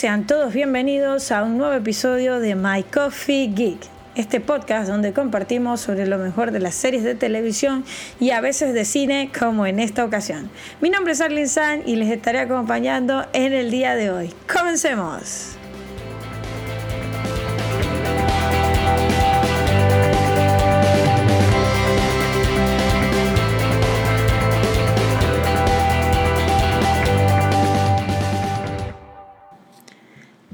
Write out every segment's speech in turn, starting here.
sean todos bienvenidos a un nuevo episodio de My Coffee Geek, este podcast donde compartimos sobre lo mejor de las series de televisión y a veces de cine como en esta ocasión. Mi nombre es Arlene San y les estaré acompañando en el día de hoy. Comencemos.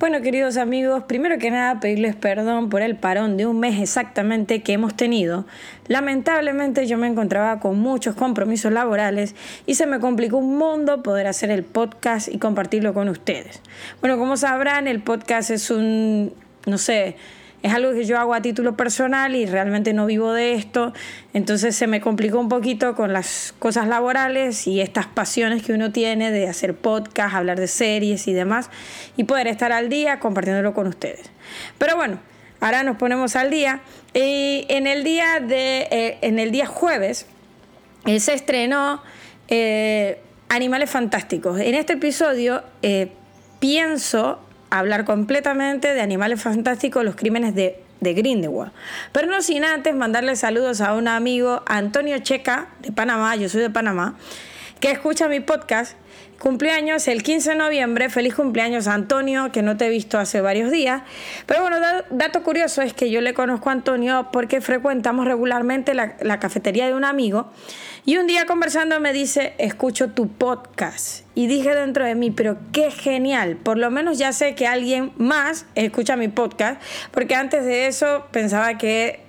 Bueno, queridos amigos, primero que nada pedirles perdón por el parón de un mes exactamente que hemos tenido. Lamentablemente yo me encontraba con muchos compromisos laborales y se me complicó un mundo poder hacer el podcast y compartirlo con ustedes. Bueno, como sabrán, el podcast es un, no sé, es algo que yo hago a título personal y realmente no vivo de esto, entonces se me complicó un poquito con las cosas laborales y estas pasiones que uno tiene de hacer podcast, hablar de series y demás y poder estar al día compartiéndolo con ustedes. Pero bueno, ahora nos ponemos al día y en el día de eh, en el día jueves eh, se estrenó eh, Animales Fantásticos. En este episodio pienso hablar completamente de Animales Fantásticos, los crímenes de, de Grindelwald. Pero no sin antes mandarle saludos a un amigo, Antonio Checa, de Panamá, yo soy de Panamá, que escucha mi podcast. Cumpleaños el 15 de noviembre, feliz cumpleaños Antonio, que no te he visto hace varios días. Pero bueno, dato curioso es que yo le conozco a Antonio porque frecuentamos regularmente la, la cafetería de un amigo y un día conversando me dice, escucho tu podcast. Y dije dentro de mí, pero qué genial. Por lo menos ya sé que alguien más escucha mi podcast, porque antes de eso pensaba que,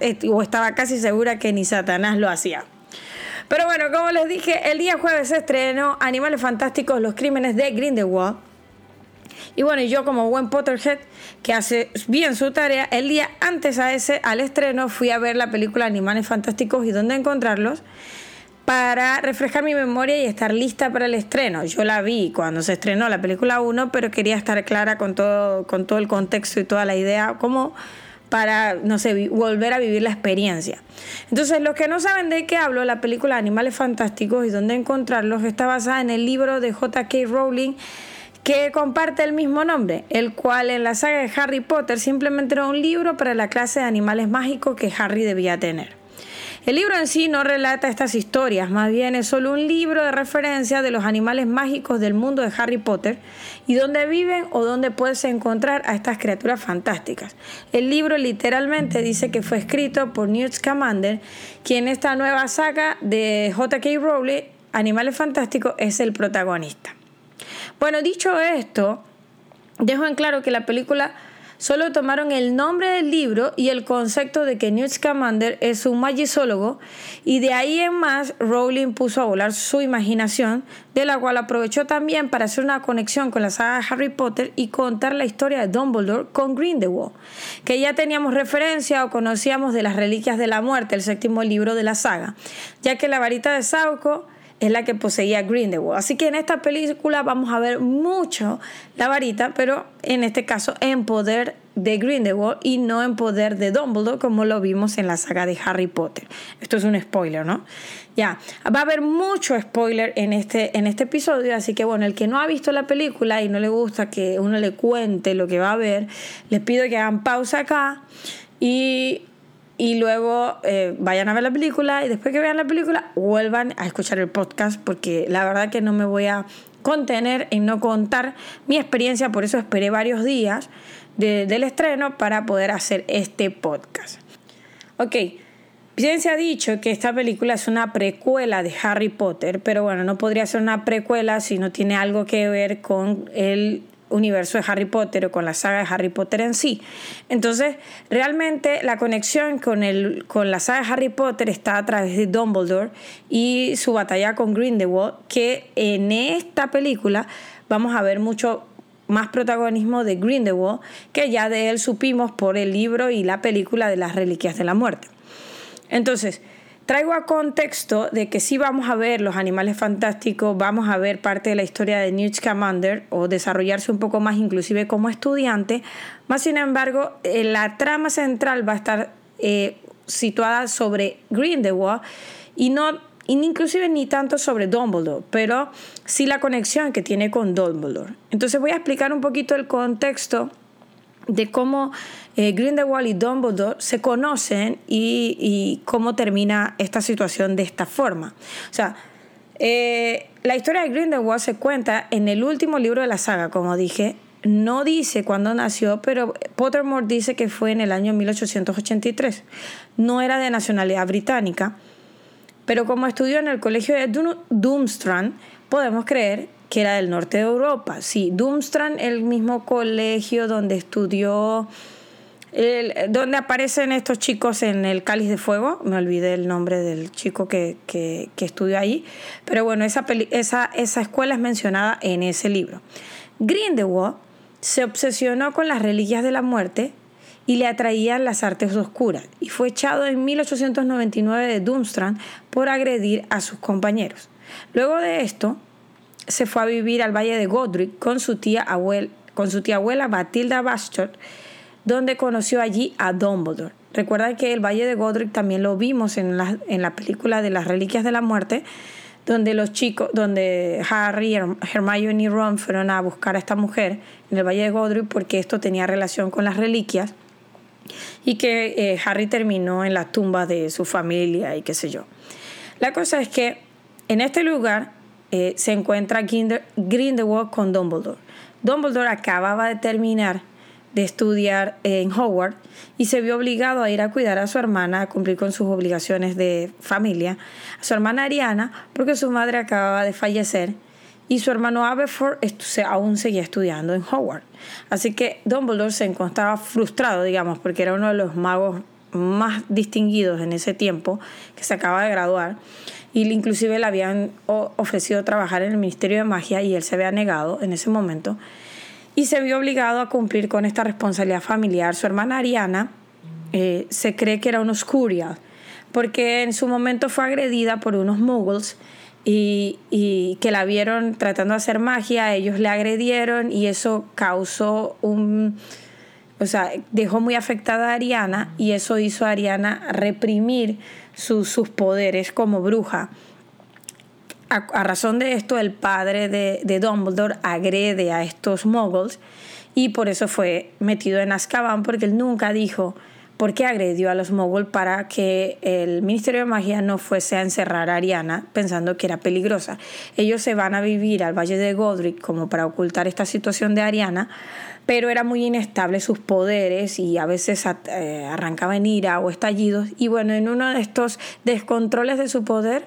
eh, o estaba casi segura que ni Satanás lo hacía. Pero bueno, como les dije, el día jueves se estrenó Animales Fantásticos, los crímenes de Grindelwald. Y bueno, yo como buen Potterhead que hace bien su tarea, el día antes a ese, al estreno, fui a ver la película Animales Fantásticos y dónde encontrarlos para refrescar mi memoria y estar lista para el estreno. Yo la vi cuando se estrenó la película 1, pero quería estar clara con todo, con todo el contexto y toda la idea, como para, no sé, volver a vivir la experiencia. Entonces, los que no saben de qué hablo, la película Animales Fantásticos y dónde encontrarlos está basada en el libro de J.K. Rowling que comparte el mismo nombre, el cual en la saga de Harry Potter simplemente era un libro para la clase de animales mágicos que Harry debía tener. El libro en sí no relata estas historias, más bien es solo un libro de referencia de los animales mágicos del mundo de Harry Potter y dónde viven o dónde puedes encontrar a estas criaturas fantásticas. El libro literalmente dice que fue escrito por Newt Scamander, quien en esta nueva saga de J.K. Rowling, Animales Fantásticos, es el protagonista. Bueno, dicho esto, dejo en claro que la película solo tomaron el nombre del libro y el concepto de que Newt Scamander es un magizólogo y de ahí en más Rowling puso a volar su imaginación, de la cual aprovechó también para hacer una conexión con la saga Harry Potter y contar la historia de Dumbledore con Grindelwald, que ya teníamos referencia o conocíamos de las Reliquias de la Muerte, el séptimo libro de la saga, ya que la varita de Sauco es la que poseía Grindelwald. Así que en esta película vamos a ver mucho la varita, pero en este caso en poder de Grindelwald y no en poder de Dumbledore como lo vimos en la saga de Harry Potter. Esto es un spoiler, ¿no? Ya, va a haber mucho spoiler en este, en este episodio, así que bueno, el que no ha visto la película y no le gusta que uno le cuente lo que va a ver, les pido que hagan pausa acá y y luego eh, vayan a ver la película y después que vean la película vuelvan a escuchar el podcast porque la verdad que no me voy a contener en no contar mi experiencia, por eso esperé varios días del estreno para poder hacer este podcast. Ok, bien se ha dicho que esta película es una precuela de Harry Potter, pero bueno, no podría ser una precuela si no tiene algo que ver con el universo de Harry Potter o con la saga de Harry Potter en sí. Entonces, realmente la conexión con, el, con la saga de Harry Potter está a través de Dumbledore y su batalla con Grindelwald, que en esta película vamos a ver mucho más protagonismo de Grindelwald, que ya de él supimos por el libro y la película de las Reliquias de la Muerte. Entonces, Traigo a contexto de que si vamos a ver los animales fantásticos, vamos a ver parte de la historia de Newt Scamander o desarrollarse un poco más inclusive como estudiante, más sin embargo eh, la trama central va a estar eh, situada sobre Grindelwald y no inclusive ni tanto sobre Dumbledore, pero sí la conexión que tiene con Dumbledore. Entonces voy a explicar un poquito el contexto de cómo eh, Grindelwald y Dumbledore se conocen y, cómo termina esta situación de esta forma. O sea, eh, la historia de Grindelwald se cuenta en el último libro de la saga, como dije. No dice cuándo nació, pero Pottermore dice que fue en el año 1883. No era de nacionalidad británica, pero como estudió en el colegio de Doomstrand, podemos creer que era del norte de Europa. Sí, Doomstrand, el mismo colegio donde estudió, donde aparecen estos chicos en el Cáliz de Fuego, me olvidé el nombre del chico que, que, estudió ahí, pero bueno, esa, esa, esa escuela es mencionada en ese libro. Grindelwald se obsesionó con las reliquias de la muerte y le atraían las artes oscuras y fue echado en 1899 de Doomstrand por agredir a sus compañeros. Luego de esto, se fue a vivir al Valle de Godric con su tía, abuela, con su tía abuela Bastard, donde conoció allí a Dumbledore. Recuerda que el Valle de Godric también lo vimos en la, en la película de las Reliquias de la Muerte, donde los chicos, donde Harry, Hermione y Ron fueron a buscar a esta mujer en el Valle de Godric porque esto tenía relación con las reliquias y que eh, Harry terminó en la tumba de su familia y qué sé yo. La cosa es que en este lugar eh, se encuentra Grindelwald con Dumbledore. Dumbledore acababa de terminar de estudiar en Hogwarts y se vio obligado a ir a cuidar a su hermana, a cumplir con sus obligaciones de familia, a su hermana Ariana, porque su madre acababa de fallecer y su hermano Aberforth aún seguía estudiando en Hogwarts. Así que Dumbledore se encontraba frustrado, digamos, porque era uno de los magos más distinguidos en ese tiempo, que se acaba de graduar, y inclusive le habían ofrecido trabajar en el Ministerio de Magia y él se había negado en ese momento y se vio obligado a cumplir con esta responsabilidad familiar. Su hermana Ariana eh, se cree que era un oscuria porque en su momento fue agredida por unos muggles y, y, que la vieron tratando de hacer magia, ellos le agredieron y eso causó un... O sea, dejó muy afectada a Ariana y eso hizo a Ariana reprimir sus poderes como bruja. A, razón de esto, el padre de, de, Dumbledore agrede a estos muggles y por eso fue metido en Azkaban, porque él nunca dijo por qué agredió a los muggles para que el Ministerio de Magia no fuese a encerrar a Ariana pensando que era peligrosa. Ellos se van a vivir al Valle de Godric como para ocultar esta situación de Ariana, pero era muy inestable sus poderes y a veces eh, arrancaba en ira o estallidos y bueno, en uno de estos descontroles de su poder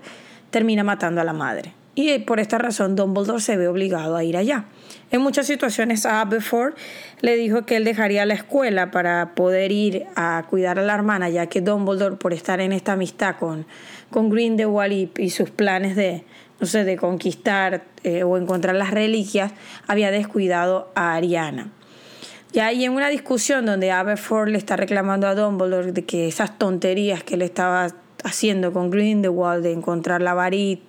termina matando a la madre. Y por esta razón Dumbledore se ve obligado a ir allá. En muchas situaciones a Aberforth le dijo que él dejaría la escuela para poder ir a cuidar a la hermana, ya que Dumbledore, por estar en esta amistad con, con Grindelwald y, y sus planes de, no sé, de conquistar eh, o encontrar las reliquias, había descuidado a Ariana. Y ahí en una discusión donde Aberforth le está reclamando a Dumbledore de que esas tonterías que le estaba haciendo con Grindelwald de encontrar la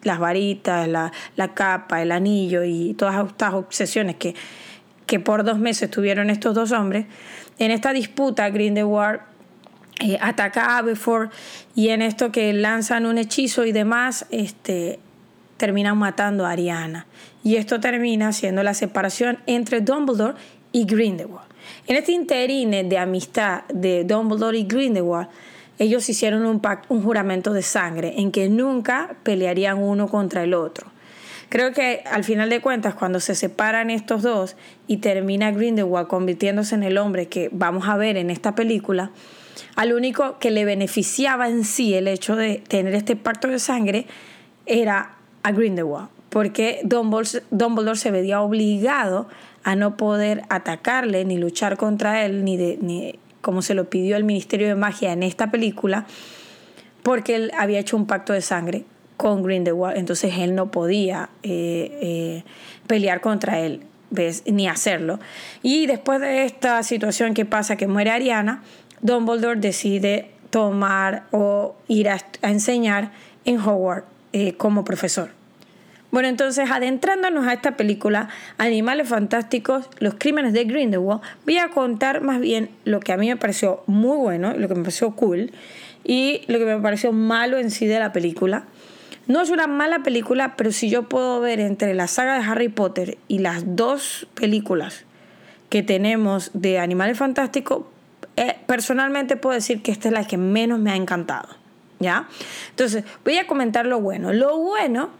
las varitas, la, capa, el anillo y todas estas obsesiones que, que por dos meses tuvieron estos dos hombres, en esta disputa Grindelwald eh, ataca a Aberforth y en esto que lanzan un hechizo y demás, este, terminan matando a Ariana. Y esto termina siendo la separación entre Dumbledore y Grindelwald. En este interine de amistad de Dumbledore y Grindelwald, ellos hicieron un, un juramento de sangre en que nunca pelearían uno contra el otro. Creo que al final de cuentas, cuando se separan estos dos y termina Grindelwald convirtiéndose en el hombre que vamos a ver en esta película, al único que le beneficiaba en sí el hecho de tener este pacto de sangre era a Grindelwald, porque Dumbledore se veía obligado a no poder atacarle ni luchar contra él, ni, de, ni como se lo pidió el Ministerio de Magia en esta película, porque él había hecho un pacto de sangre con Grindelwald, entonces él no podía eh, eh, pelear contra él, ¿ves? ni hacerlo. Y después de esta situación que pasa, que muere Ariana, Dumbledore decide tomar o ir a, enseñar en Hogwarts eh, como profesor. Bueno, entonces adentrándonos a esta película, Animales Fantásticos, Los Crímenes de Grindelwald, voy a contar más bien lo que a mí me pareció muy bueno, lo que me pareció cool y lo que me pareció malo en sí de la película. No es una mala película, pero si yo puedo ver entre la saga de Harry Potter y las dos películas que tenemos de Animales Fantásticos, eh, personalmente puedo decir que esta es la que menos me ha encantado. ¿Ya? Entonces, voy a comentar lo bueno. Lo bueno,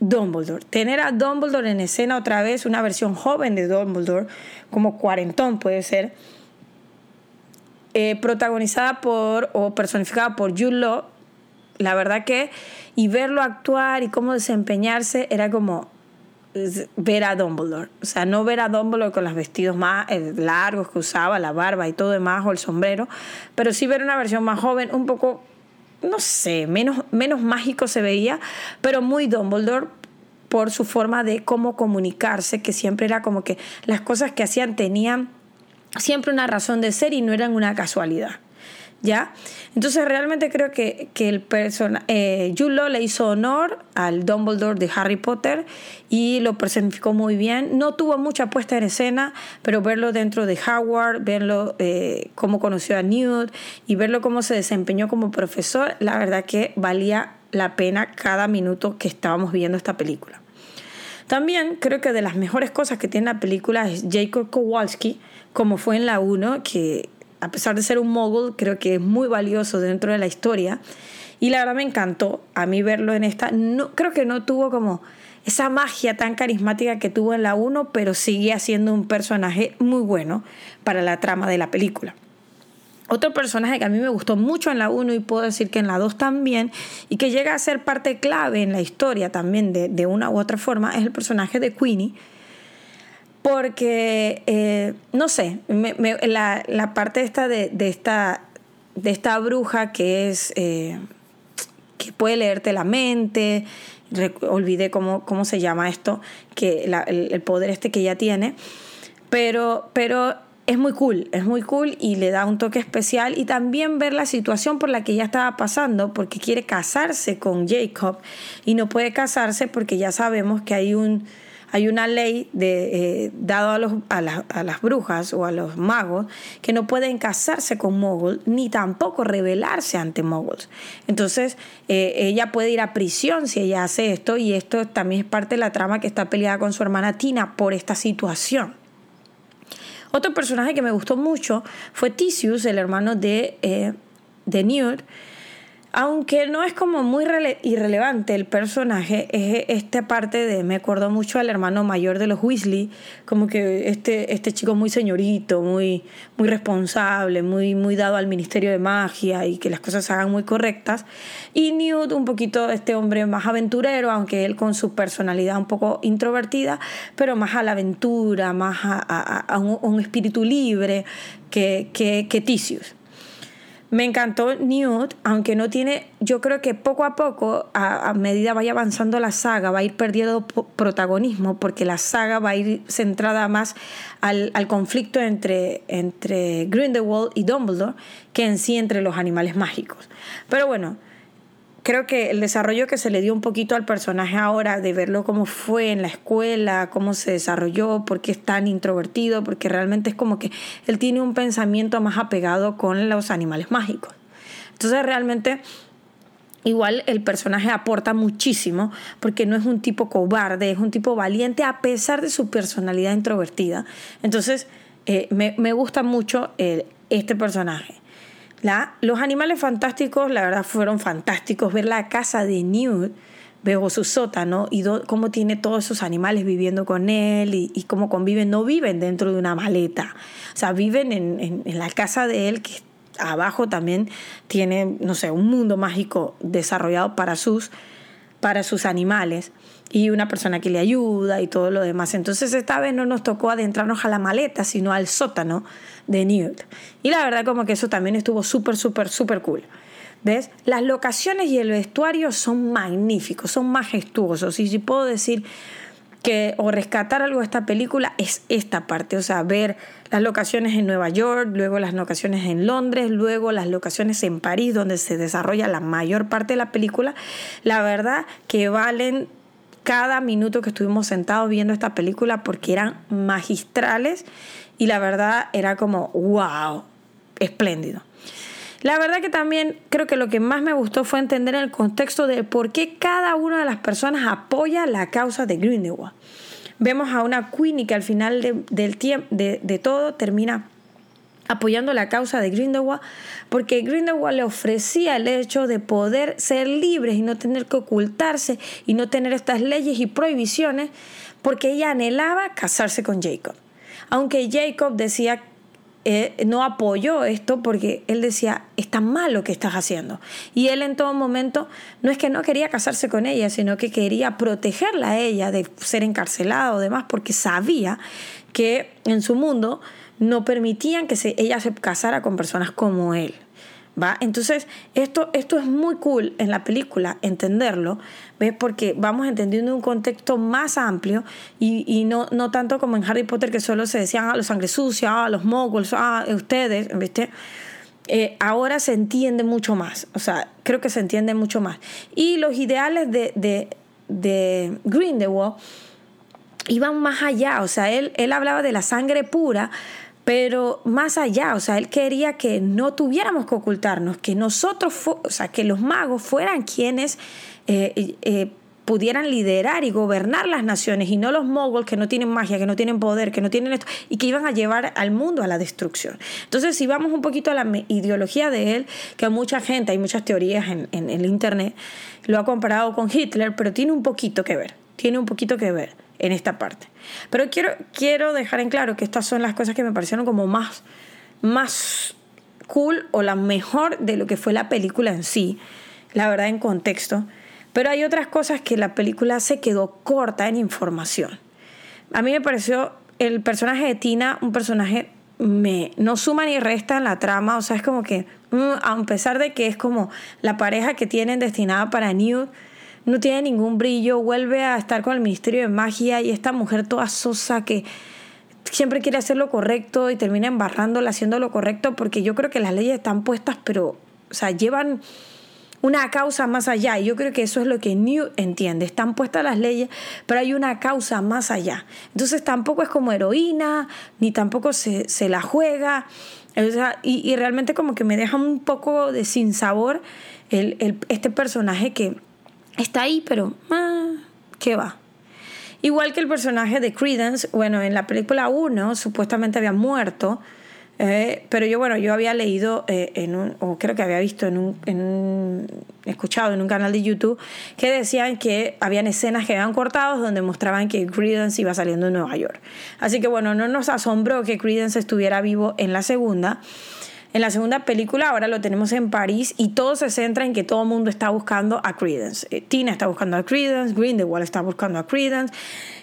Dumbledore. Tener a Dumbledore en escena otra vez, una versión joven de Dumbledore, como cuarentón puede ser, eh, protagonizada por o personificada por Jude Law, la verdad que, y verlo actuar y cómo desempeñarse era como ver a Dumbledore. O sea, no ver a Dumbledore con los vestidos más eh, largos que usaba, la barba y todo demás, o el sombrero, pero sí ver una versión más joven, un poco, no sé, menos, menos mágico se veía, pero muy Dumbledore por su forma de cómo comunicarse, que siempre era como que las cosas que hacían tenían siempre una razón de ser y no eran una casualidad. ¿Ya? Entonces realmente creo que, que el persona, eh, le hizo honor al Dumbledore de Harry Potter y lo personificó muy bien. No tuvo mucha puesta en escena, pero verlo dentro de Howard, verlo eh, cómo conoció a Newt y verlo cómo se desempeñó como profesor, la verdad que valía la pena cada minuto que estábamos viendo esta película. También creo que de las mejores cosas que tiene la película es Jacob Kowalski, como fue en la 1, que a pesar de ser un mogul, creo que es muy valioso dentro de la historia. Y la verdad me encantó a mí verlo en esta. No, creo que no tuvo como esa magia tan carismática que tuvo en la 1, pero sigue siendo un personaje muy bueno para la trama de la película. Otro personaje que a mí me gustó mucho en la 1 y puedo decir que en la 2 también, y que llega a ser parte clave en la historia también de, de una u otra forma, es el personaje de Queenie porque, eh, no sé, la, parte esta de, esta, de esta bruja que es, eh, que puede leerte la mente, olvidé cómo, cómo se llama esto, que el, poder este que ella tiene, pero, pero es muy cool, es muy cool y le da un toque especial y también ver la situación por la que ella estaba pasando porque quiere casarse con Jacob y no puede casarse porque ya sabemos que hay un hay una ley de, eh, dado a, los, a, las brujas o a los magos que no pueden casarse con moguls ni tampoco rebelarse ante moguls. Entonces, eh, ella puede ir a prisión si ella hace esto y esto también es parte de la trama que está peleada con su hermana Tina por esta situación. Otro personaje que me gustó mucho fue Tisius, el hermano de, eh, de Newt, aunque no es como muy irrelevante el personaje, es esta parte de, me acuerdo mucho al hermano mayor de los Weasley, como que este, este chico muy señorito, muy, muy responsable, muy, muy dado al ministerio de magia y que las cosas se hagan muy correctas. Y Newt, un poquito este hombre más aventurero, aunque él con su personalidad un poco introvertida, pero más a la aventura, más a, un, espíritu libre que, que, que Tisius. Me encantó Newt, aunque no tiene, yo creo que poco a poco, a, medida vaya avanzando la saga, va a ir perdiendo protagonismo, porque la saga va a ir centrada más al, al conflicto entre, entre Grindelwald y Dumbledore que en sí entre los animales mágicos. Pero bueno, creo que el desarrollo que se le dio un poquito al personaje ahora, de verlo cómo fue en la escuela, cómo se desarrolló, por qué es tan introvertido, porque realmente es como que él tiene un pensamiento más apegado con los animales mágicos. Entonces realmente igual el personaje aporta muchísimo porque no es un tipo cobarde, es un tipo valiente a pesar de su personalidad introvertida. Entonces eh, me, gusta mucho eh, este personaje. La, los animales fantásticos, la verdad, fueron fantásticos. Ver la casa de Newt, veo su sótano y cómo tiene todos esos animales viviendo con él y, cómo conviven. No viven dentro de una maleta, o sea, viven en, en la casa de él, que abajo también tiene, no sé, un mundo mágico desarrollado para sus, para sus animales y una persona que le ayuda y todo lo demás. Entonces esta vez no nos tocó adentrarnos a la maleta, sino al sótano de Newt. Y la verdad como que eso también estuvo súper, súper, súper cool. ¿Ves? Las locaciones y el vestuario son magníficos, son majestuosos. Y si puedo decir que o rescatar algo de esta película es esta parte, o sea, ver las locaciones en Nueva York, luego las locaciones en Londres, luego las locaciones en París, donde se desarrolla la mayor parte de la película, la verdad que valen cada minuto que estuvimos sentados viendo esta película porque eran magistrales y la verdad era como, wow, espléndido. La verdad que también creo que lo que más me gustó fue entender el contexto de por qué cada una de las personas apoya la causa de Grindelwald. Vemos a una Queenie que al final del tiempo, de, de todo termina apoyando la causa de Grindelwald, porque Grindelwald le ofrecía el hecho de poder ser libres y no tener que ocultarse y no tener estas leyes y prohibiciones, porque ella anhelaba casarse con Jacob. Aunque Jacob decía eh, no apoyó esto porque él decía, está mal lo que estás haciendo. Y él en todo momento no es que no quería casarse con ella, sino que quería protegerla a ella de ser encarcelada o demás, porque sabía que en su mundo no permitían que se, ella se casara con personas como él. ¿Va? Entonces, esto, esto es muy cool en la película, entenderlo, ¿ves? Porque vamos entendiendo un contexto más amplio y, no, no tanto como en Harry Potter que solo se decían ah, los sangre sucia, ah, los moguls, ah, ustedes, ¿viste? Eh, ahora se entiende mucho más, o sea, creo que se entiende mucho más. Y los ideales de, de, de Grindelwald iban más allá, o sea, él, él hablaba de la sangre pura, pero más allá, o sea, él quería que no tuviéramos que ocultarnos, que nosotros, o sea, que los magos fueran quienes eh, eh, pudieran liderar y gobernar las naciones y no los moguls que no tienen magia, que no tienen poder, que no tienen esto y que iban a llevar al mundo a la destrucción. Entonces, si vamos un poquito a la ideología de él, que mucha gente, hay muchas teorías en, en el Internet, lo ha comparado con Hitler, pero tiene un poquito que ver, tiene un poquito que ver en esta parte. Pero quiero, quiero dejar en claro que estas son las cosas que me parecieron como más, más cool o la mejor de lo que fue la película en sí, la verdad en contexto. Pero hay otras cosas que la película se quedó corta en información. A mí me pareció el personaje de Tina un personaje me no suma ni resta en la trama, o sea, es como que mm, a pesar de que es como la pareja que tienen destinada para Newt, no tiene ningún brillo, vuelve a estar con el Ministerio de Magia y esta mujer toda sosa que siempre quiere hacer lo correcto y termina embarrándola haciendo lo correcto porque yo creo que las leyes están puestas, pero, o sea, llevan una causa más allá. Y yo creo que eso es lo que New entiende. Están puestas las leyes, pero hay una causa más allá. Entonces tampoco es como heroína, ni tampoco se, se la juega. y, y, realmente como que me deja un poco de sinsabor el, el, este personaje que está ahí, pero ah, ¿qué va? Igual que el personaje de Credence, bueno, en la película 1 supuestamente había muerto, eh, pero yo, bueno, yo había leído eh, en un, o creo que había visto en un, escuchado en un canal de YouTube, que decían que habían escenas que habían cortado donde mostraban que Credence iba saliendo de Nueva York. Así que bueno, no nos asombró que Credence estuviera vivo en la segunda. En la segunda película ahora lo tenemos en París y todo se centra en que todo el mundo está buscando a Credence. Eh, Tina está buscando a Credence, Grindelwald está buscando a Credence,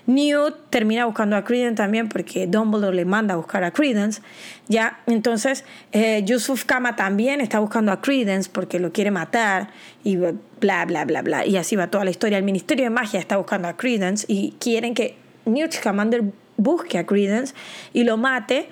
Newt termina buscando a Credence también porque Dumbledore le manda a buscar a Credence. Ya, entonces eh, Yusuf Kama también está buscando a Credence porque lo quiere matar y bla bla bla bla y así va toda la historia. El Ministerio de Magia está buscando a Credence y quieren que Newt Scamander busque a Credence y lo mate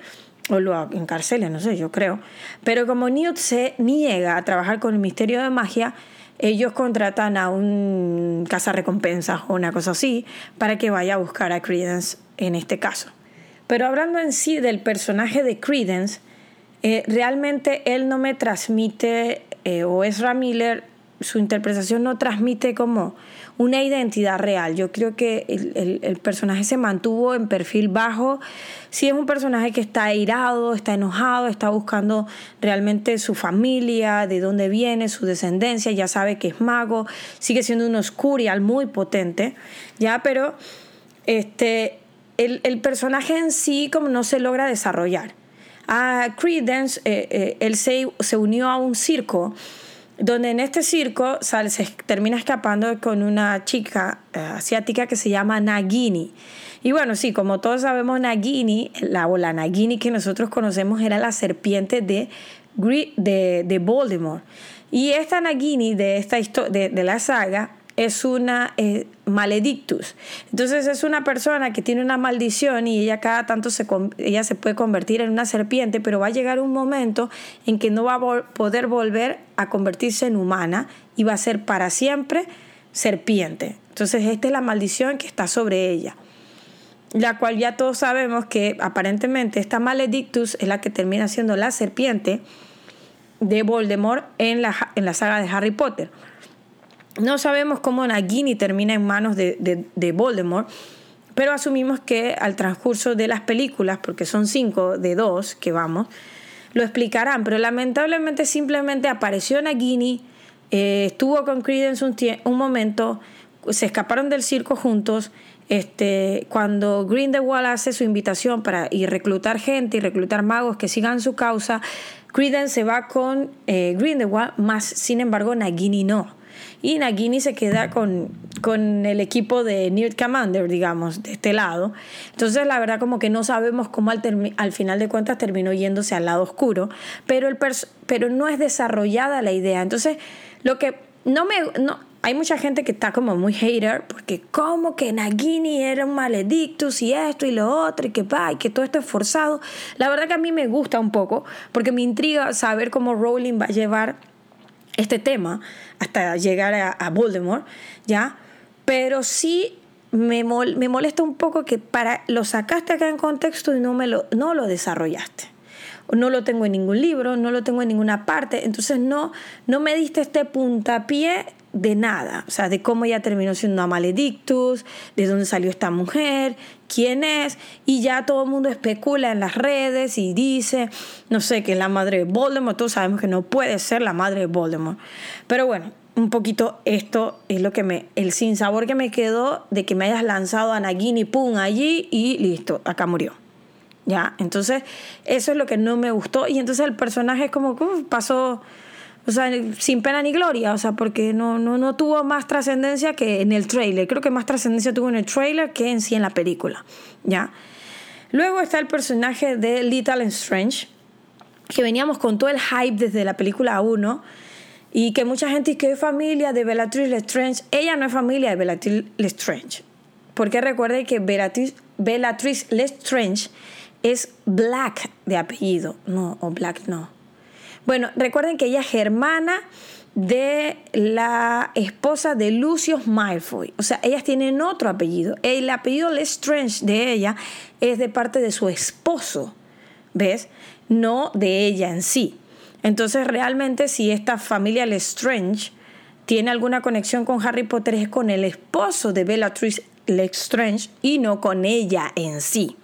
o lo encarcele, no sé, yo creo. Pero como Newt se niega a trabajar con el misterio de magia, ellos contratan a un cazarrecompensas o una cosa así para que vaya a buscar a Credence en este caso. Pero hablando en sí del personaje de Credence, eh, realmente él no me transmite, eh, o Ezra Miller, su interpretación no transmite como una identidad real. Yo creo que el, personaje se mantuvo en perfil bajo. Si es un personaje que está airado, está enojado, está buscando realmente su familia, de dónde viene, su descendencia, ya sabe que es mago, sigue siendo un oscurial muy potente, ya, pero este, el, personaje en sí como no se logra desarrollar. A Credence, eh, eh, él se, se unió a un circo donde en este circo sale, se termina escapando con una chica eh, asiática que se llama Nagini. Y bueno, sí, como todos sabemos, Nagini, la, o la Nagini que nosotros conocemos era la serpiente de, de, de Voldemort. Y esta Nagini de, esta de, de la saga es una eh, maledictus. Entonces es una persona que tiene una maldición y ella cada tanto se, ella se puede convertir en una serpiente, pero va a llegar un momento en que no va a poder volver a convertirse en humana y va a ser para siempre serpiente. Entonces esta es la maldición que está sobre ella. La cual ya todos sabemos que aparentemente esta maledictus es la que termina siendo la serpiente de Voldemort en la, en la saga de Harry Potter. No sabemos cómo Nagini termina en manos de, de, de Voldemort, pero asumimos que al transcurso de las películas, porque son cinco de dos que vamos, lo explicarán, pero lamentablemente simplemente apareció Nagini, eh, estuvo con Credence un, un momento, se escaparon del circo juntos. Este, cuando Grindelwald hace su invitación para y reclutar gente y reclutar magos que sigan su causa, Credence se va con eh, Grindelwald, más sin embargo Nagini no. Y Nagini se queda con, con el equipo de Newt Commander, digamos, de este lado. Entonces, la verdad, como que no sabemos cómo al, al final de cuentas terminó yéndose al lado oscuro, pero, el pero no es desarrollada la idea. Entonces, lo que no me. No, hay mucha gente que está como muy hater porque como que Nagini era un maledictus y esto y lo otro y que va y que todo esto es forzado. La verdad que a mí me gusta un poco porque me intriga saber cómo Rowling va a llevar este tema hasta llegar a, Voldemort, ¿ya? Pero sí me, me, molesta un poco que para lo sacaste acá en contexto y no, me lo, no lo desarrollaste. No lo tengo en ningún libro, no lo tengo en ninguna parte, entonces no, no me diste este puntapié de nada, o sea, de cómo ella terminó siendo una maledictus, de dónde salió esta mujer, quién es, y ya todo el mundo especula en las redes y dice, no sé, que es la madre de Voldemort, todos sabemos que no puede ser la madre de Voldemort. Pero bueno, un poquito esto es lo que me, el sinsabor que me quedó de que me hayas lanzado a Nagini, pum, allí y listo, acá murió. Ya, entonces eso es lo que no me gustó y entonces el personaje como pasó o sea, sin pena ni gloria, o sea, porque no, no, no tuvo más trascendencia que en el trailer. Creo que más trascendencia tuvo en el trailer que en sí en la película, ¿ya? Luego está el personaje de Little Strange, que veníamos con todo el hype desde la película 1 y que mucha gente dice que es familia de Bellatrix Lestrange. Ella no es familia de Bellatrix Lestrange, porque recuerde que Bellatrix, Bellatrix Lestrange es Black de apellido, no, o Black no. Bueno, recuerden que ella es hermana de la esposa de Lucius Malfoy. O sea, ellas tienen otro apellido. El apellido Lestrange de ella es de parte de su esposo, ¿ves? No de ella en sí. Entonces, realmente, si esta familia Lestrange tiene alguna conexión con Harry Potter, es con el esposo de Bellatrix Lestrange y no con ella en sí.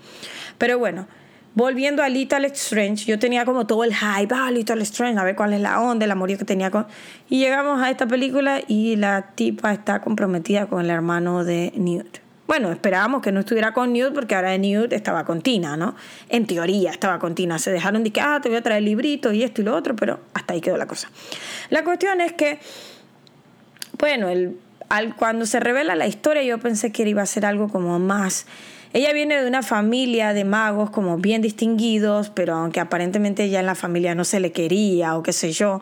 Pero bueno, Volviendo a Little Strange, yo tenía como todo el hype, ah, Little Strange, a ver cuál es la onda, el amorío que tenía con... Y llegamos a esta película y la tipa está comprometida con el hermano de Newt. Bueno, esperábamos que no estuviera con Newt porque ahora Newt estaba con Tina, ¿no? En teoría estaba con Tina. Se dejaron de que, ah, te voy a traer el librito y esto y lo otro, pero hasta ahí quedó la cosa. La cuestión es que, bueno, el, al, cuando se revela la historia yo pensé que iba a ser algo como más ella viene de una familia de magos como bien distinguidos, pero aunque aparentemente ya en la familia no se le quería o qué sé yo.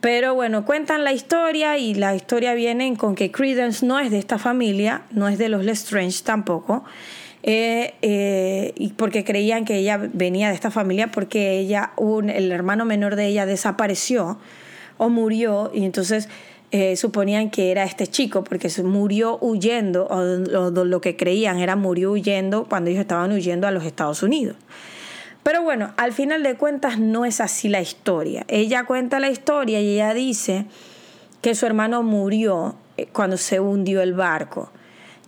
Pero bueno, cuentan la historia y la historia viene con que Credence no es de esta familia, no es de los Lestrange tampoco. Eh, eh, y porque creían que ella venía de esta familia porque ella, el hermano menor de ella desapareció o murió y entonces eh, suponían que era este chico porque murió huyendo, o lo, que creían era murió huyendo cuando ellos estaban huyendo a los Estados Unidos. Pero bueno, al final de cuentas no es así la historia. Ella cuenta la historia y ella dice que su hermano murió eh, cuando se hundió el barco.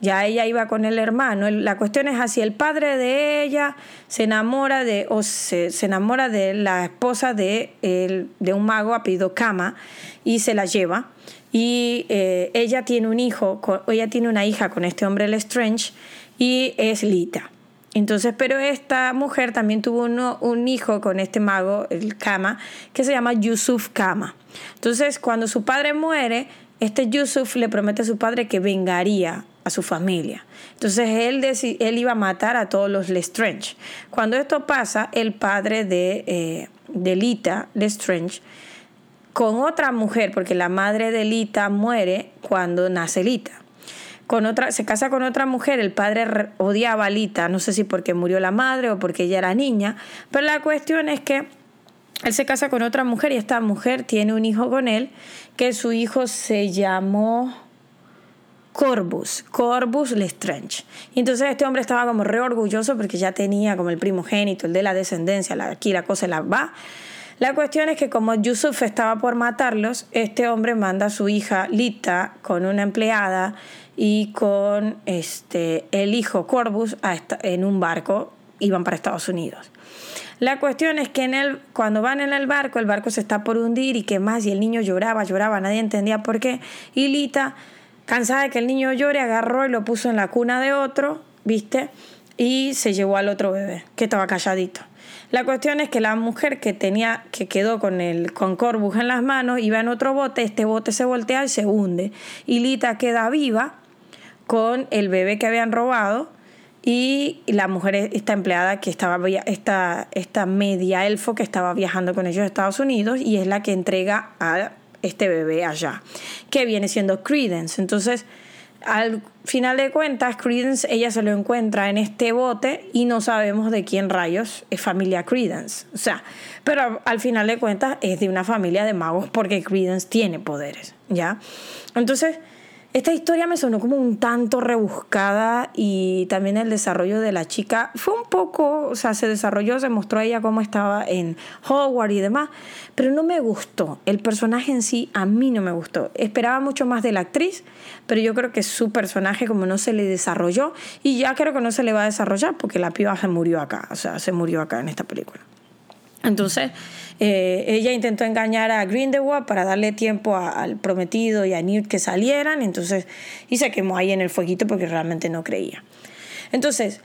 Ya ella iba con el hermano. La cuestión es así, el padre de ella se enamora de, o se, enamora de la esposa de, de un mago apellido Kama y se la lleva y eh, ella tiene un hijo, ella tiene una hija con este hombre Lestrange y es Lita. Entonces, pero esta mujer también tuvo un hijo con este mago, el Kama, que se llama Yusuf Kama. Entonces, cuando su padre muere, este Yusuf le promete a su padre que vengaría a su familia. Entonces él, él iba a matar a todos los Lestrange. Cuando esto pasa, el padre de, eh, de Lita Lestrange con otra mujer, porque la madre de Lita muere cuando nace Lita. Con otra, se casa con otra mujer, el padre odiaba a Lita, no sé si porque murió la madre o porque ella era niña, pero la cuestión es que él se casa con otra mujer y esta mujer tiene un hijo con él, que su hijo se llamó Corbus, Corbus Lestrange. Y entonces este hombre estaba como re orgulloso porque ya tenía como el primogénito, el de la descendencia, aquí la cosa la va La cuestión es que como Yusuf estaba por matarlos, este hombre manda a su hija Lita con una empleada y con este, el hijo Corbus en un barco, iban para Estados Unidos. La cuestión es que en el, cuando van en el barco, el barco se está por hundir y qué más, y el niño lloraba, lloraba, nadie entendía por qué. Y Lita, cansada de que el niño llore, agarró y lo puso en la cuna de otro, ¿viste? Y se llevó al otro bebé, que estaba calladito. La cuestión es que la mujer que tenía, que quedó con el con Corbus en las manos, iba en otro bote, este bote se voltea y se hunde. Y Lita queda viva con el bebé que habían robado y la mujer, esta empleada que estaba, esta, esta media elfo que estaba viajando con ellos a Estados Unidos y es la que entrega a este bebé allá, que viene siendo Credence. Entonces, al final de cuentas, Credence, ella se lo encuentra en este bote y no sabemos de quién rayos es familia Credence. O sea, pero al final de cuentas es de una familia de magos porque Credence tiene poderes, ¿ya? Entonces, esta historia me sonó como un tanto rebuscada y también el desarrollo de la chica fue un poco, o sea, se desarrolló, se mostró a ella cómo estaba en Hogwarts y demás, pero no me gustó. El personaje en sí a mí no me gustó. Esperaba mucho más de la actriz, pero yo creo que su personaje como no se le desarrolló y ya creo que no se le va a desarrollar porque la piba se murió acá, o sea, se murió acá en esta película. Entonces, eh, ella intentó engañar a Grindelwald para darle tiempo al prometido y a Newt que salieran, entonces, y se quemó ahí en el fueguito porque realmente no creía. Entonces,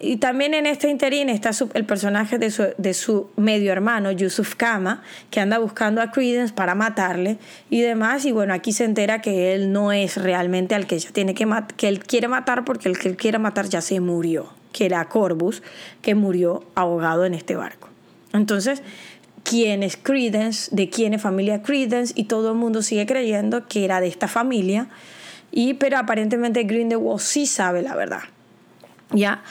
y también en este interín está el personaje de su, su, medio hermano, Yusuf Kama, que anda buscando a Credence para matarle y demás. Y bueno, aquí se entera que él no es realmente al que ella tiene que que él quiere matar porque el que él quiere matar ya se murió que era Corbus, que murió ahogado en este barco. Entonces, ¿quién es Credence? ¿De quién es familia Credence? Y todo el mundo sigue creyendo que era de esta familia. Y, pero aparentemente Grindelwald sí sabe la verdad. ¿Ya?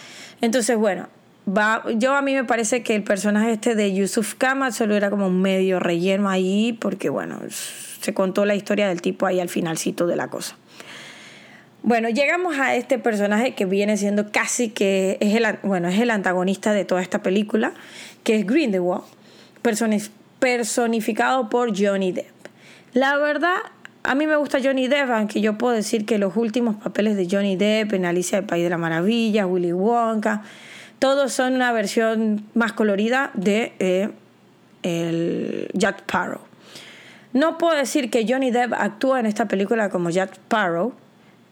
Entonces, bueno, va, yo a mí me parece que el personaje este de Yusuf Kama solo era como un medio relleno ahí, porque bueno, se contó la historia del tipo ahí al finalcito de la cosa. Bueno, llegamos a este personaje que viene siendo casi que es el, bueno, es el antagonista de toda esta película, que es Grindelwald, personificado por Johnny Depp. La verdad, a mí me gusta Johnny Depp, aunque yo puedo decir que los últimos papeles de Johnny Depp en Alicia del País de la Maravilla, Willy Wonka, todos son una versión más colorida de eh, el Jack Sparrow. No puedo decir que Johnny Depp actúa en esta película como Jack Sparrow,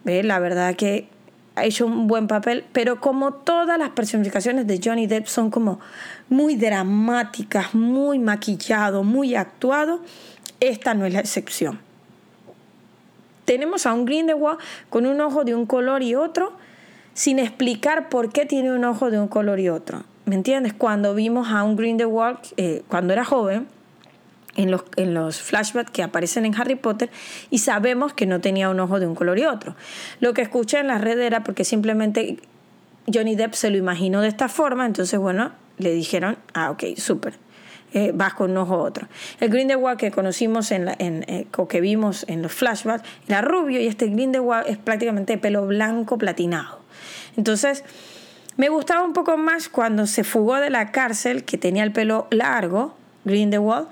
la verdad que ha hecho un buen papel, pero como todas las personificaciones de Johnny Depp son como muy dramáticas, muy maquillado, muy actuado, esta no es la excepción. Tenemos a un Grindelwald con un ojo de un color y otro, sin explicar por qué tiene un ojo de un color y otro. ¿Me entiendes? Cuando vimos a un Grindelwald eh, cuando era joven, en los, en los flashbacks que aparecen en Harry Potter y sabemos que no tenía un ojo de un color y otro. Lo que escuché en la red era porque simplemente Johnny Depp se lo imaginó de esta forma, entonces bueno, le dijeron, ah, ok, súper. Eh, vas con un ojo otro. El Grindelwald que conocimos en, en eh, o que vimos en los flashbacks era rubio y este Grindelwald es prácticamente pelo blanco platinado. Entonces, me gustaba un poco más cuando se fugó de la cárcel, que tenía el pelo largo, Grindelwald,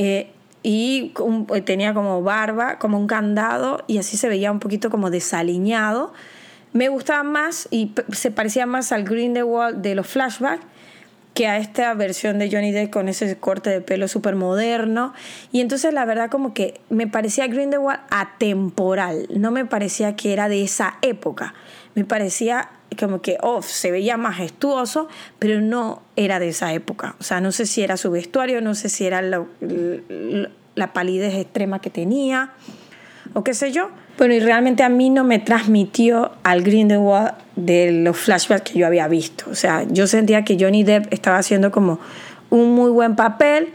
eh, y eh, tenía como barba, como un candado y así se veía un poquito como desaliñado. Me gustaba más y se parecía más al Grindelwald de los flashbacks que a esta versión de Johnny Depp con ese corte de pelo súper moderno. Y entonces la verdad como que me parecía Grindelwald atemporal, no me parecía que era de esa época, me parecía como que oh, se veía majestuoso, pero no era de esa época. O sea, no sé si era su vestuario, no sé si era la palidez extrema que tenía, o qué sé yo. Bueno, y realmente a mí no me transmitió al Grindelwald de los flashbacks que yo había visto. O sea, yo sentía que Johnny Depp estaba haciendo como un muy buen papel,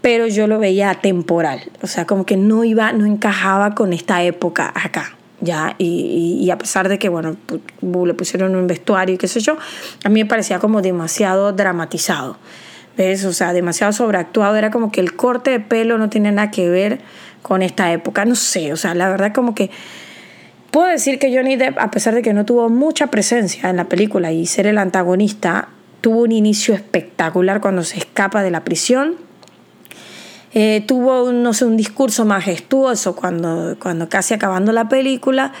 pero yo lo veía temporal. O sea, como que no iba, no encajaba con esta época acá. ¿Ya? Y, a pesar de que, bueno, le pusieron un vestuario y qué sé yo, a mí me parecía como demasiado dramatizado, ¿ves? O sea, demasiado sobreactuado, era como que el corte de pelo no tiene nada que ver con esta época, no sé, o sea, la verdad como que... Puedo decir que Johnny Depp, a pesar de que no tuvo mucha presencia en la película y ser el antagonista, tuvo un inicio espectacular cuando se escapa de la prisión. Eh, tuvo, no sé, un discurso majestuoso cuando, cuando casi acabando la película,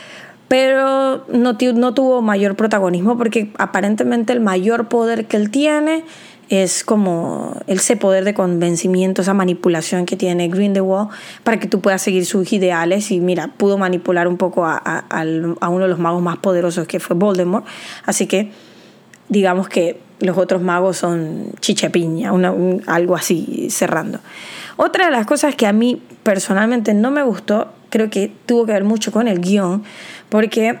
pero no, no tuvo mayor protagonismo porque aparentemente el mayor poder que él tiene es como ese poder de convencimiento, esa manipulación que tiene Grindelwald para que tú puedas seguir sus ideales. Y mira, pudo manipular un poco a, a, uno de los magos más poderosos que fue Voldemort. Así que digamos que los otros magos son chichepiña, algo así cerrando. Otra de las cosas que a mí personalmente no me gustó, creo que tuvo que ver mucho con el guion, porque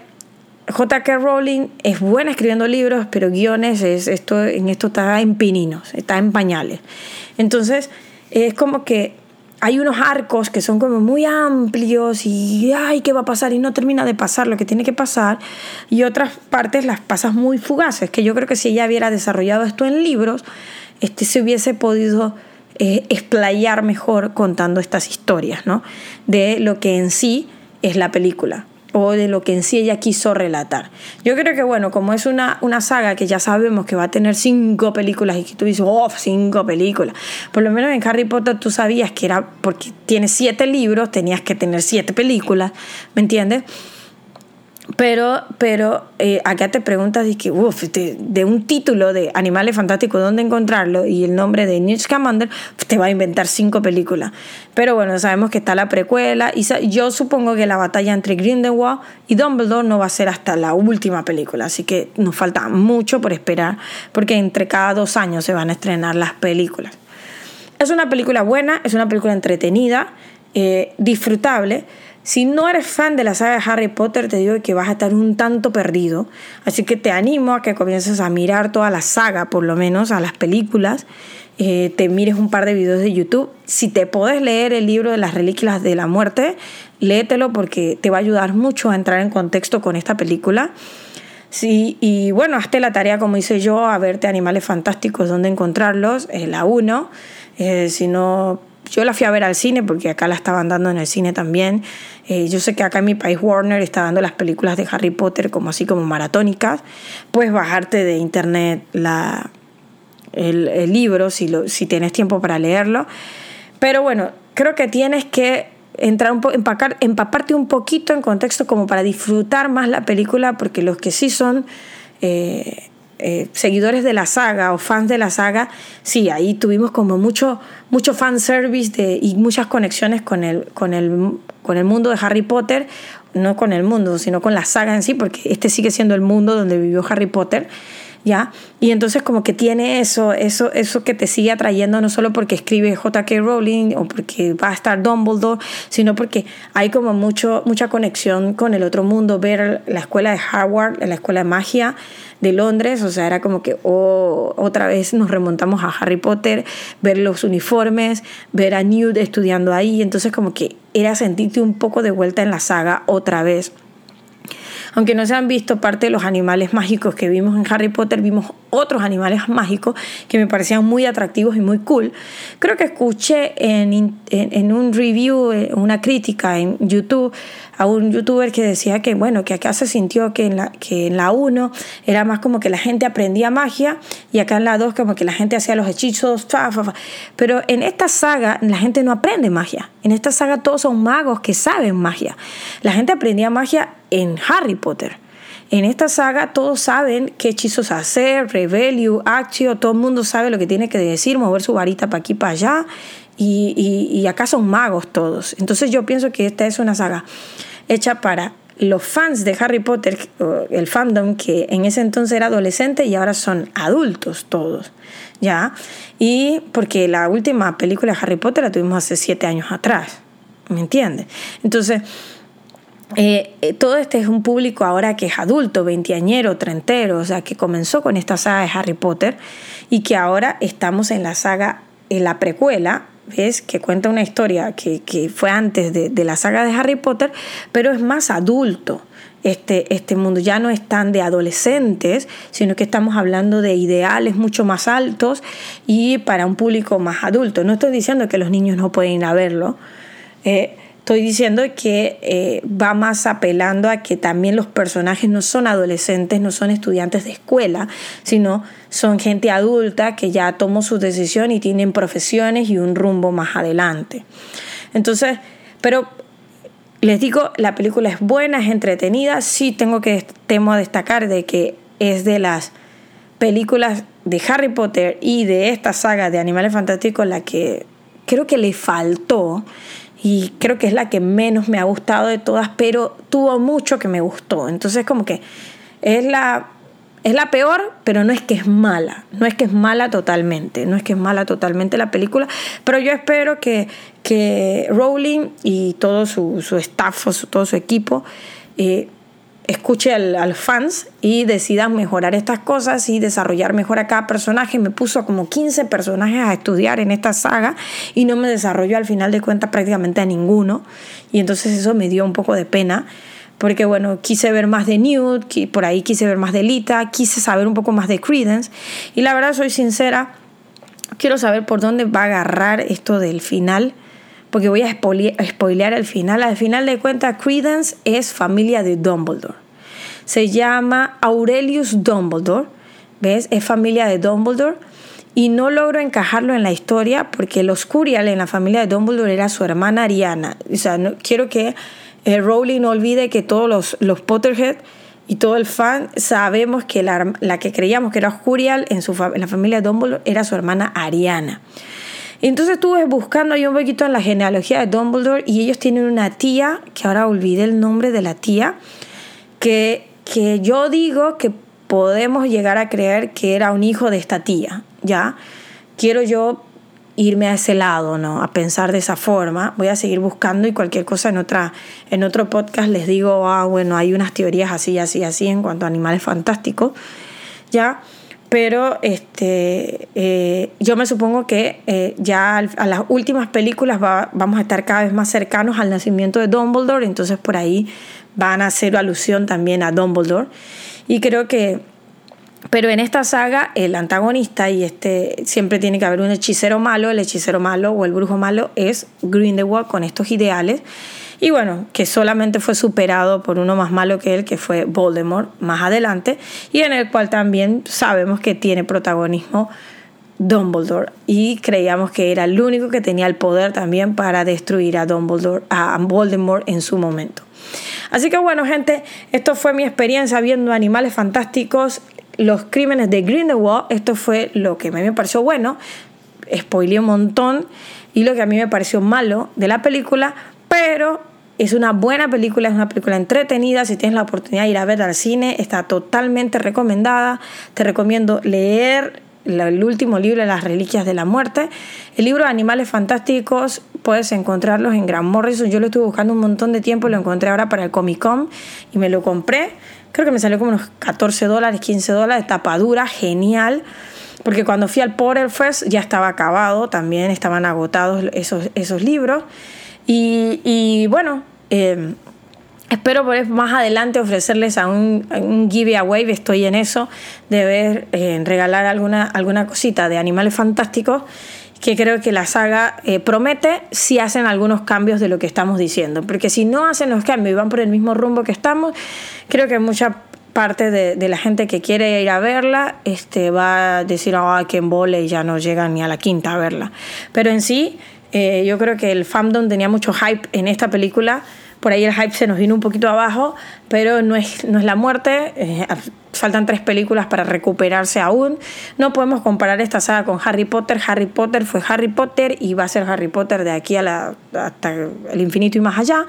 J.K. Rowling es buena escribiendo libros, pero guiones es esto, en esto está en pininos, está en pañales. Entonces, es como que hay unos arcos que son como muy amplios y ay, ¿qué va a pasar? Y no termina de pasar lo que tiene que pasar. Y otras partes las pasas muy fugaces, que yo creo que si ella hubiera desarrollado esto en libros, este se hubiese podido eh, explayar mejor contando estas historias, ¿no? De lo que en sí es la película o de lo que en sí ella quiso relatar. Yo creo que, bueno, como es una, una saga que ya sabemos que va a tener cinco películas y que tú dices, oh, cinco películas. Por lo menos en Harry Potter tú sabías que era porque tiene siete libros, tenías que tener siete películas, ¿me entiendes? Pero, pero eh, acá te preguntas de, que, de, un título de Animales Fantásticos, ¿dónde encontrarlo? Y el nombre de Newt Scamander, te va a inventar cinco películas. Pero bueno, sabemos que está la precuela y yo supongo que la batalla entre Grindelwald y Dumbledore no va a ser hasta la última película. Así que nos falta mucho por esperar porque entre cada dos años se van a estrenar las películas. Es una película buena, es una película entretenida, eh, disfrutable si no eres fan de la saga de Harry Potter, te digo que vas a estar un tanto perdido. Así que te animo a que comiences a mirar toda la saga, por lo menos, a las películas. Eh, te mires un par de videos de YouTube. Si te puedes leer el libro de las reliquias de la muerte, léetelo porque te va a ayudar mucho a entrar en contexto con esta película. Sí, y bueno, hazte la tarea, como hice yo, a verte animales fantásticos, dónde encontrarlos, la 1. Eh, si no yo la fui a ver al cine porque acá la estaban dando en el cine también. Eh, yo sé que acá en mi país Warner está dando las películas de Harry Potter como así como maratónicas. Puedes bajarte de internet la, el, libro si, lo, si tienes tiempo para leerlo. Pero bueno, creo que tienes que entrar un empacar, empaparte un poquito en contexto como para disfrutar más la película porque los que sí son... Eh, eh, seguidores de la saga o fans de la saga, sí, ahí tuvimos como mucho, mucho fanservice de, y muchas conexiones con el, con, el, con el mundo de Harry Potter, no con el mundo, sino con la saga en sí, porque este sigue siendo el mundo donde vivió Harry Potter. ¿Ya? Y entonces como que tiene eso, eso, eso que te sigue atrayendo no solo porque escribe J.K. Rowling o porque va a estar Dumbledore, sino porque hay como mucho, mucha conexión con el otro mundo, ver la escuela de Harvard, la escuela de magia de Londres, o sea, era como que oh, otra vez nos remontamos a Harry Potter, ver los uniformes, ver a Newt estudiando ahí, entonces como que era sentirte un poco de vuelta en la saga otra vez. Aunque no se han visto parte de los animales mágicos que vimos en Harry Potter, vimos otros animales mágicos que me parecían muy atractivos y muy cool. Creo que escuché en, en, un review, eh, una crítica en YouTube, a un youtuber que decía que, bueno, que acá se sintió que en la, que en la 1 era más como que la gente aprendía magia y acá en la 2 como que la gente hacía los hechizos, pero en esta saga la gente no aprende magia. En esta saga todos son magos que saben magia. La gente aprendía magia en Harry Potter. En esta saga todos saben qué hechizos hacer, Revelio, Actio, todo el mundo sabe lo que tiene que decir, mover su varita para aquí, para allá, y, y, acá son magos todos. Entonces yo pienso que esta es una saga hecha para los fans de Harry Potter, el fandom que en ese entonces era adolescente y ahora son adultos todos, ¿ya? Y porque la última película de Harry Potter la tuvimos hace siete años atrás, ¿me entiendes? Entonces, eh, eh, todo este es un público ahora que es adulto, veinteañero, trentero, o sea, que comenzó con esta saga de Harry Potter y que ahora estamos en la saga, en la precuela, ¿ves? Que cuenta una historia que, fue antes de, de, la saga de Harry Potter, pero es más adulto. Este, este mundo ya no es tan de adolescentes, sino que estamos hablando de ideales mucho más altos y para un público más adulto. No estoy diciendo que los niños no pueden ir a verlo, eh, estoy diciendo que eh, va más apelando a que también los personajes no son adolescentes, no son estudiantes de escuela, sino son gente adulta que ya tomó su decisión y tienen profesiones y un rumbo más adelante. Entonces, pero les digo, la película es buena, es entretenida, sí tengo que temo destacar de que es de las películas de Harry Potter y de esta saga de Animales Fantásticos la que creo que le faltó y creo que es la que menos me ha gustado de todas, pero tuvo mucho que me gustó. Entonces como que es la, es la peor, pero no es que es mala, no es que es mala totalmente, no es que es mala totalmente la película, pero yo espero que, que Rowling y todo su, su staff, todo su equipo, eh, escuche al, fans y decidan mejorar estas cosas y desarrollar mejor a cada personaje. Me puso como 15 personajes a estudiar en esta saga y no me desarrolló al final de cuentas prácticamente a ninguno. Y entonces eso me dio un poco de pena. Porque bueno, quise ver más de Newt, por ahí quise ver más de Lita, quise saber un poco más de Credence. Y la verdad, soy sincera, quiero saber por dónde va a agarrar esto del final porque voy a spoilear el final. Al final de cuentas, Credence es familia de Dumbledore. Se llama Aurelius Dumbledore, ¿ves? Es familia de Dumbledore. Y no logro encajarlo en la historia porque los Curial en la familia de Dumbledore era su hermana Ariana. O sea, no, quiero que eh, Rowling no olvide que todos los, los Potterhead y todo el fan sabemos que la, la que creíamos que era Curial en, su, en la familia de Dumbledore era su hermana Ariana. Entonces estuve buscando ahí un poquito en la genealogía de Dumbledore y ellos tienen una tía, que ahora olvidé el nombre de la tía, que, que yo digo que podemos llegar a creer que era un hijo de esta tía, ¿ya? Quiero yo irme a ese lado, ¿no? A pensar de esa forma. Voy a seguir buscando y cualquier cosa en, otra, en otro podcast les digo, ah, bueno, hay unas teorías así, así, así en cuanto a animales fantásticos, ¿ya? Pero este, eh, yo me supongo que eh, ya a las últimas películas vamos a estar cada vez más cercanos al nacimiento de Dumbledore, entonces por ahí van a hacer alusión también a Dumbledore. Y creo que, pero en esta saga el antagonista, y este siempre tiene que haber un hechicero malo, el hechicero malo o el brujo malo es Grindelwald con estos ideales y bueno, que solamente fue superado por uno más malo que él, que fue Voldemort más adelante, y en el cual también sabemos que tiene protagonismo Dumbledore y creíamos que era el único que tenía el poder también para destruir a Dumbledore, a Voldemort en su momento. Así que bueno, gente, esto fue mi experiencia viendo Animales Fantásticos, los crímenes de Grindelwald. Esto fue lo que a mí me pareció bueno. Spoileé un montón y lo que a mí me pareció malo de la película, pero es una buena película, es una película entretenida. Si tienes la oportunidad de ir a verla al cine, está totalmente recomendada. Te recomiendo leer el último libro de las Reliquias de la Muerte. El libro de Animales Fantásticos puedes encontrarlos en Gran Morrison. Yo lo estuve buscando un montón de tiempo, lo encontré ahora para el Comic Con y me lo compré. Creo que me salió como unos 14 dólares, 15 dólares, tapadura, genial. Porque cuando fui al Potter Fest ya estaba acabado, también estaban agotados esos, esos libros. Y, bueno, em, espero por más adelante ofrecerles a un, un giveaway, estoy en eso, de ver, eh, regalar alguna, alguna cosita de animales fantásticos que creo que la saga eh, promete si hacen algunos cambios de lo que estamos diciendo. Porque si no hacen los cambios y van por el mismo rumbo que estamos, creo que mucha parte de, la gente que quiere ir a verla este, va a decir, ah, que embole y ya no llegan ni a la quinta a verla. Pero en sí, eh, yo creo que el fandom tenía mucho hype en esta película. Por ahí el hype se nos vino un poquito abajo, pero no es, no es la muerte. Eh, faltan tres películas para recuperarse aún. No podemos comparar esta saga con Harry Potter. Harry Potter fue Harry Potter y va a ser Harry Potter de aquí a la, hasta el infinito y más allá.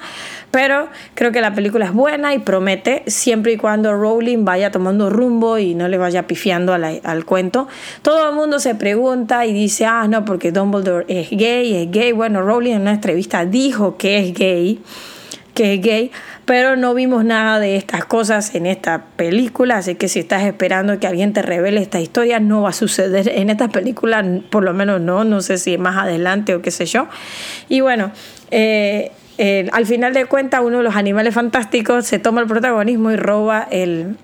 Pero creo que la película es buena y promete, siempre y cuando Rowling vaya tomando rumbo y no le vaya pifiando al cuento. Todo el mundo se pregunta y dice, ah, no, porque Dumbledore es gay, es gay. Bueno, Rowling en una entrevista dijo que es gay que es gay, pero no vimos nada de estas cosas en esta película, así que si estás esperando que alguien te revele esta historia, no va a suceder en esta película, por lo menos no, no sé si más adelante o qué sé yo. Y bueno, eh, al final de cuentas uno de los animales fantásticos se toma el protagonismo y roba el,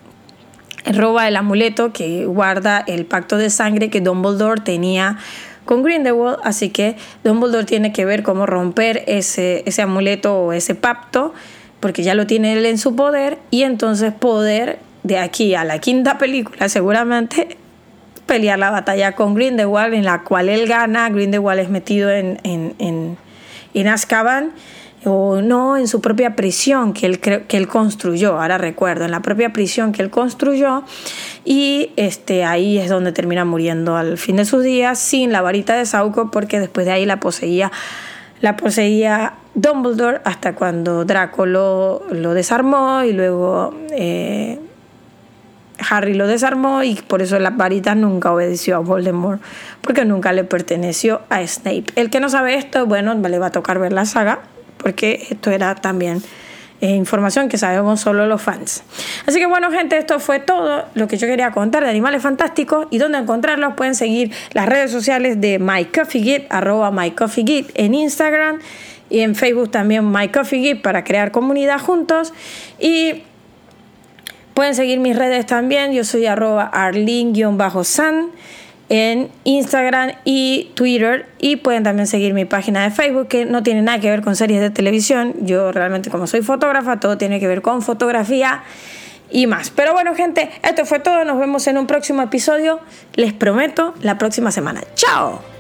roba el amuleto que guarda el pacto de sangre que Dumbledore tenía con Grindelwald, así que Dumbledore tiene que ver cómo romper ese, ese amuleto o ese pacto, porque ya lo tiene él en su poder, y entonces poder de aquí a la quinta película seguramente pelear la batalla con Grindelwald en la cual él gana, Grindelwald es metido en, en, en, en Azkaban o no en su propia prisión que él, que él construyó, ahora recuerdo, en la propia prisión que él construyó y este, ahí es donde termina muriendo al fin de sus días sin la varita de Sauco porque después de ahí la poseía, la poseía Dumbledore hasta cuando Draco lo, lo desarmó y luego... Eh, Harry lo desarmó y por eso la varita nunca obedeció a Voldemort, porque nunca le perteneció a Snape. El que no sabe esto, bueno, le va a tocar ver la saga, porque esto era también eh, información que sabemos solo los fans. Así que bueno, gente, esto fue todo lo que yo quería contar de Animales Fantásticos y dónde encontrarlos. Pueden seguir las redes sociales de MyCoffeeGit, arroba MyCoffeeGit en Instagram y en Facebook también MyCoffeeGit para crear comunidad juntos. Y pueden seguir mis redes también, yo soy arroba arlin-san en Instagram y Twitter y pueden también seguir mi página de Facebook que no tiene nada que ver con series de televisión. Yo realmente como soy fotógrafa, todo tiene que ver con fotografía y más. Pero bueno gente, esto fue todo. Nos vemos en un próximo episodio. Les prometo la próxima semana. ¡Chao!